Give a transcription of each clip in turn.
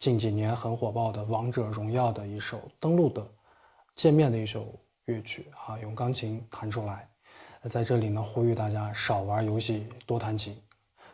近几年很火爆的《王者荣耀》的一首登录的界面的一首乐曲啊，用钢琴弹出来。在这里呢，呼吁大家少玩游戏，多弹琴。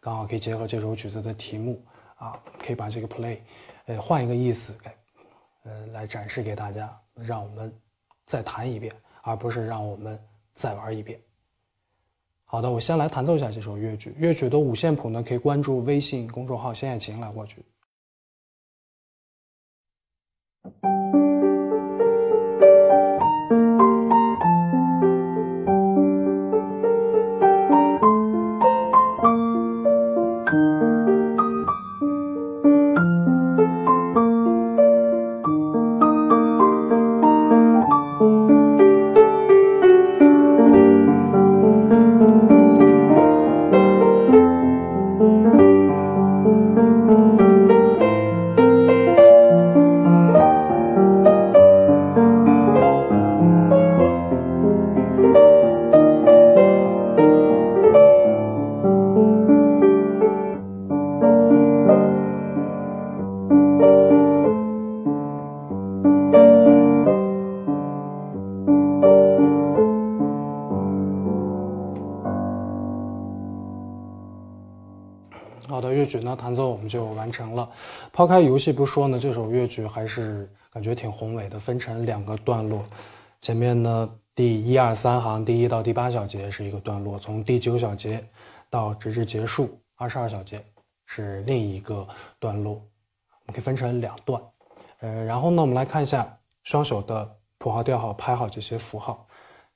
刚好可以结合这首曲子的题目啊，可以把这个 play，呃，换一个意思，呃，来展示给大家，让我们再弹一遍，而不是让我们再玩一遍。好的，我先来弹奏一下这首乐曲。乐曲的五线谱呢，可以关注微信公众号“仙爱琴”来获取。好的曲呢，弹奏我们就完成了。抛开游戏不说呢，这首乐曲还是感觉挺宏伟的，分成两个段落。前面呢，第一二三行，第一到第八小节是一个段落，从第九小节到直至结束二十二小节是另一个段落。我们可以分成两段。呃，然后呢，我们来看一下双手的谱号、调号、拍号这些符号。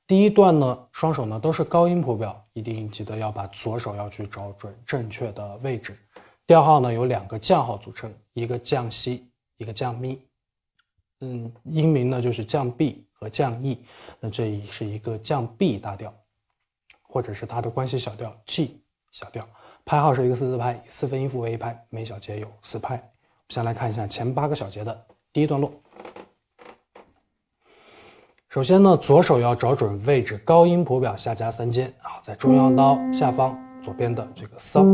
第一段呢，双手呢都是高音谱表，一定记得要把左手要去找准正确的位置。调号呢由两个降号组成，一个降西，一个降咪。嗯，音名呢就是降 B 和降 E。那这里是一个降 B 大调，或者是它的关系小调 G 小调。拍号是一个四四拍，四分音符为一拍，每小节有四拍。先来看一下前八个小节的第一段落。首先呢，左手要找准位置，高音谱表下加三间啊，在中央刀下方左边的这个骚。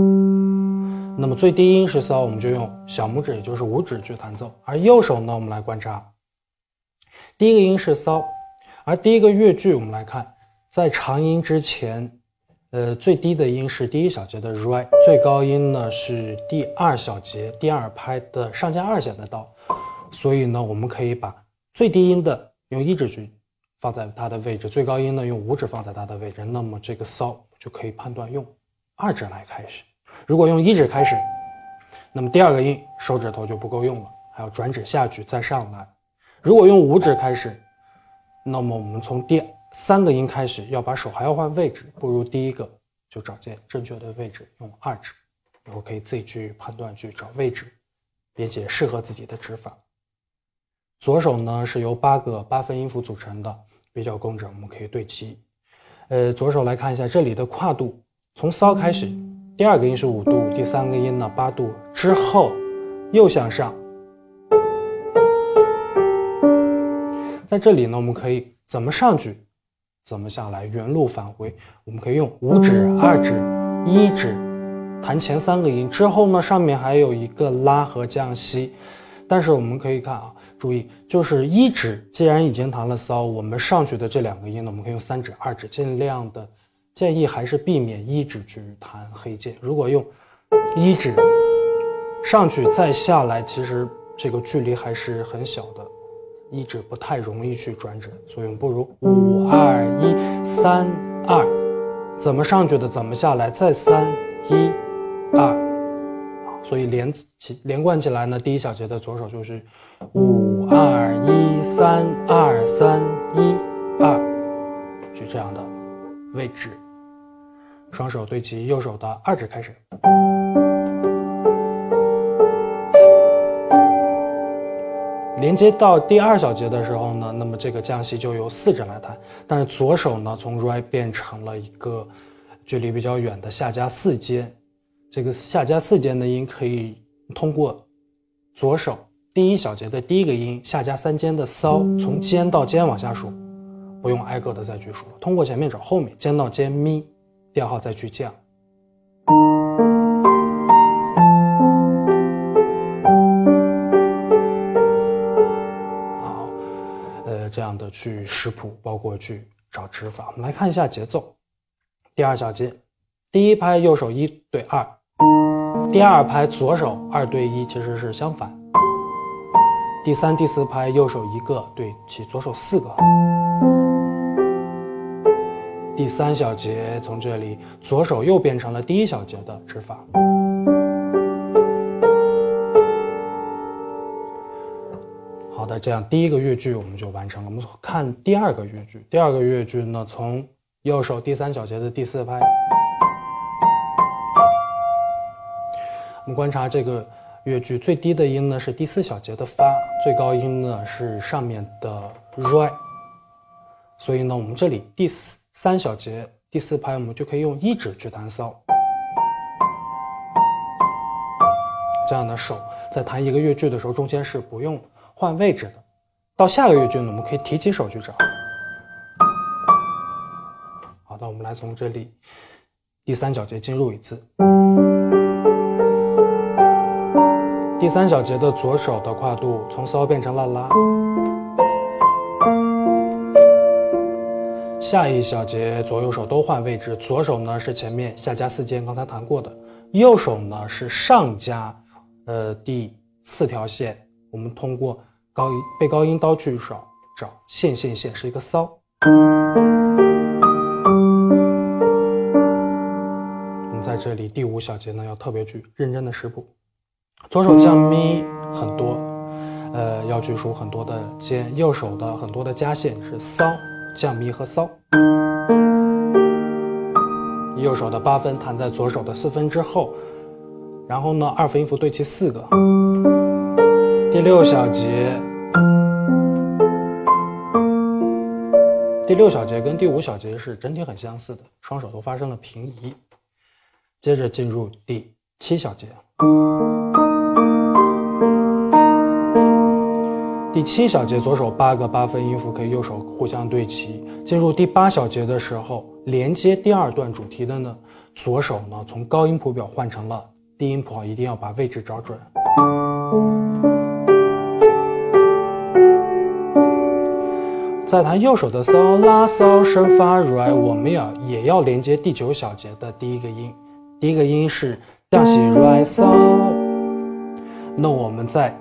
那么最低音是骚，我们就用小拇指，也就是五指去弹奏。而右手呢，我们来观察，第一个音是骚，而第一个乐句我们来看，在长音之前，呃，最低的音是第一小节的 re，最高音呢是第二小节第二拍的上加二弦的刀，所以呢，我们可以把最低音的用一指去。放在它的位置，最高音呢用五指放在它的位置，那么这个骚就可以判断用二指来开始。如果用一指开始，那么第二个音手指头就不够用了，还要转指下去再上来。如果用五指开始，那么我们从第三个音开始要把手还要换位置，不如第一个就找见正确的位置用二指。然后可以自己去判断去找位置，并且适合自己的指法。左手呢是由八个八分音符组成的。比较工整，我们可以对齐。呃，左手来看一下这里的跨度，从骚开始，第二个音是五度，第三个音呢八度之后又向上。在这里呢，我们可以怎么上去，怎么下来，原路返回。我们可以用五指、二指、一指弹前三个音，之后呢上面还有一个拉和降西。但是我们可以看啊。注意，就是一指既然已经弹了骚，我们上去的这两个音呢，我们可以用三指、二指，尽量的建议还是避免一指去弹黑键。如果用一指上去再下来，其实这个距离还是很小的，一指不太容易去转指，所以我们不如五二一三二，怎么上去的怎么下来，再三一二。所以连起连贯起来呢，第一小节的左手就是五二一三二三一二，是这样的位置。双手对齐，右手的二指开始。连接到第二小节的时候呢，那么这个降西就由四指来弹，但是左手呢从 re 变成了一个距离比较远的下加四阶。这个下加四间的音可以通过左手第一小节的第一个音下加三间的骚，从尖到尖往下数，不用挨个的再去数了。通过前面找后面，尖到尖咪，调号再去降好呃这样的去识谱包括去找指法。我们来看一下节奏。第二小节第一拍右手一对二第二拍左手二对一其实是相反。第三第四拍右手一个对齐左手四个。第三小节从这里，左手又变成了第一小节的指法。好的，这样第一个乐句我们就完成了。我们看第二个乐句，第二个乐句呢，从右手第三小节的第四拍，我们观察这个乐句最低的音呢是第四小节的发，最高音呢是上面的 re，所以呢，我们这里第四。三小节第四拍，我们就可以用一指去弹骚。这样的手在弹一个乐句的时候，中间是不用换位置的。到下个乐句呢，我们可以提起手去找。好的，我们来从这里第三小节进入一次。第三小节的左手的跨度从骚变成了拉。下一小节左右手都换位置，左手呢是前面下加四间，刚才弹过的；右手呢是上加，呃第四条线。我们通过高音背高音刀去找找线线线，是一个骚。我们在这里第五小节呢要特别去认真的识谱，左手降咪很多，呃要去数很多的尖；右手的很多的加线是骚。降咪和骚，右手的八分弹在左手的四分之后，然后呢，二分音符对齐四个。第六小节，第六小节跟第五小节是整体很相似的，双手都发生了平移。接着进入第七小节。第七小节，左手八个八分音符可以右手互相对齐。进入第八小节的时候，连接第二段主题的呢，左手呢从高音谱表换成了低音谱号，一定要把位置找准。再弹右手的嗦拉嗦升发 re，我们要也要连接第九小节的第一个音，第一个音是降西 re 嗦。那我们在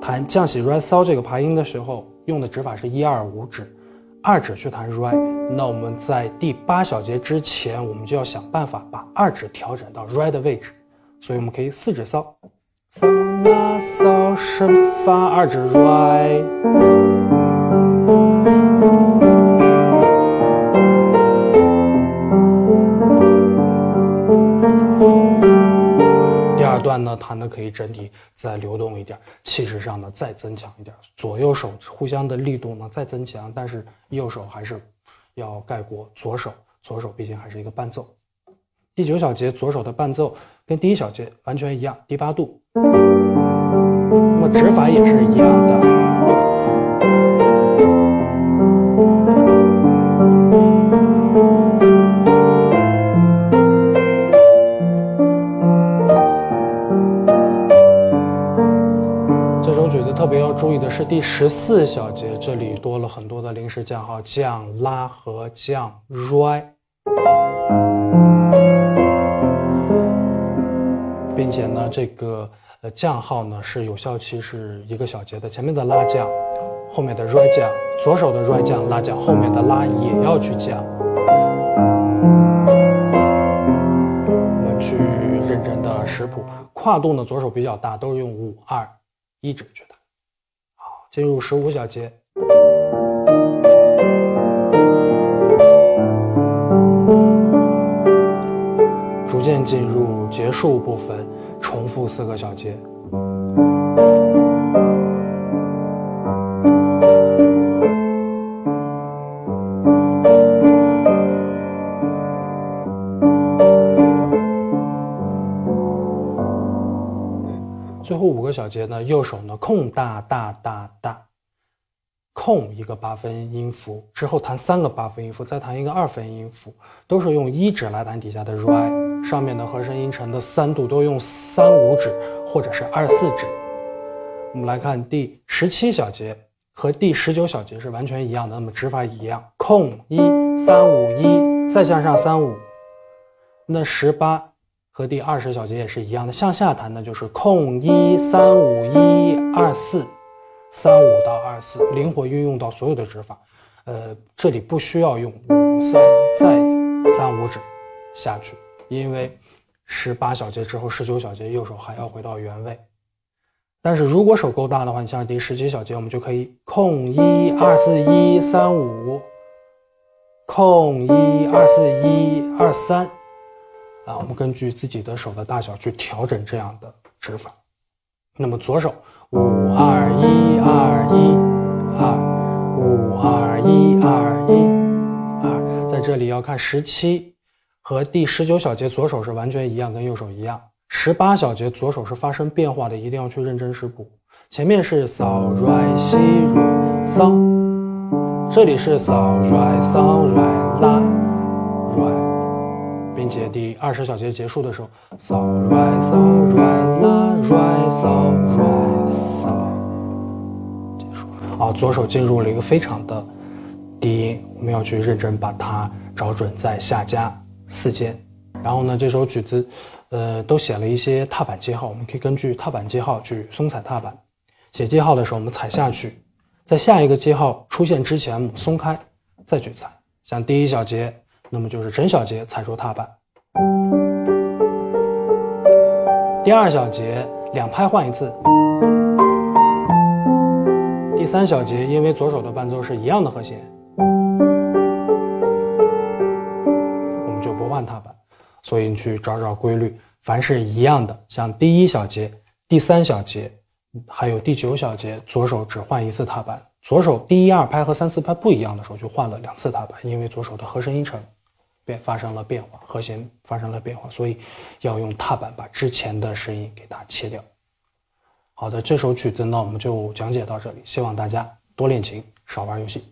弹降喜 re 这个琶音的时候，用的指法是一二五指，二指去弹 re。那我们在第八小节之前，我们就要想办法把二指调整到 re 的位置，所以我们可以四指骚，骚拉骚升发，二指 re。那弹的可以整体再流动一点，气势上呢再增强一点，左右手互相的力度呢再增强，但是右手还是要盖过左手，左手毕竟还是一个伴奏。第九小节左手的伴奏跟第一小节完全一样，低八度，那么指法也是一样的。是第十四小节，这里多了很多的临时降号，降拉和降 re，并且呢，这个呃降号呢是有效期是一个小节的，前面的拉降，后面的 re 降，左手的 re 降拉降，后面的拉也要去降。我们去认真的识谱，跨度呢左手比较大，都是用五二一指去弹。进入十五小节，逐渐进入结束部分，重复四个小节。最后五个小节呢，右手呢空大大大大，空一个八分音符之后弹三个八分音符，再弹一个二分音符，都是用一指来弹底下的 re，上面的和声音程的三度都用三五指或者是二四指。我们来看第十七小节，和第十九小节是完全一样的，那么指法一样，空一三五一，再向上三五。那十八和第二十小节也是一样的，向下弹的就是空一三五一二四，三五到二四，灵活运用到所有的指法。呃，这里不需要用五三再三五指下去，因为十八小节之后十九小节右手还要回到原位。但是如果手够大的话，你像第十七小节，我们就可以空一二四一三五，空一二四一二三，啊，我们根据自己的手的大小去调整这样的指法。那么左手五二一二一二五二一二一二，在这里要看十七和第十九小节，左手是完全一样，跟右手一样。十八小节左手是发生变化的，一定要去认真识谱。前面是扫、软、西、软、桑，这里是扫、软、桑、软、拉、节，第二十小节结束的时候，扫、软、扫、软、拉、软、扫、软、扫，结束。啊，左手进入了一个非常的低音，我们要去认真把它找准在下加四间。然后呢，这首曲子。呃，都写了一些踏板记号，我们可以根据踏板记号去松踩踏板。写记号的时候，我们踩下去，在下一个记号出现之前，我们松开再去踩。像第一小节，那么就是整小节踩住踏板；第二小节两拍换一次；第三小节，因为左手的伴奏是一样的和弦，我们就不换踏板。所以你去找找规律，凡是一样的，像第一小节、第三小节，还有第九小节，左手只换一次踏板。左手第一二拍和三四拍不一样的时候，就换了两次踏板，因为左手的和声音程变发生了变化，和弦发生了变化，所以要用踏板把之前的声音给它切掉。好的，这首曲子呢，我们就讲解到这里，希望大家多练琴，少玩游戏。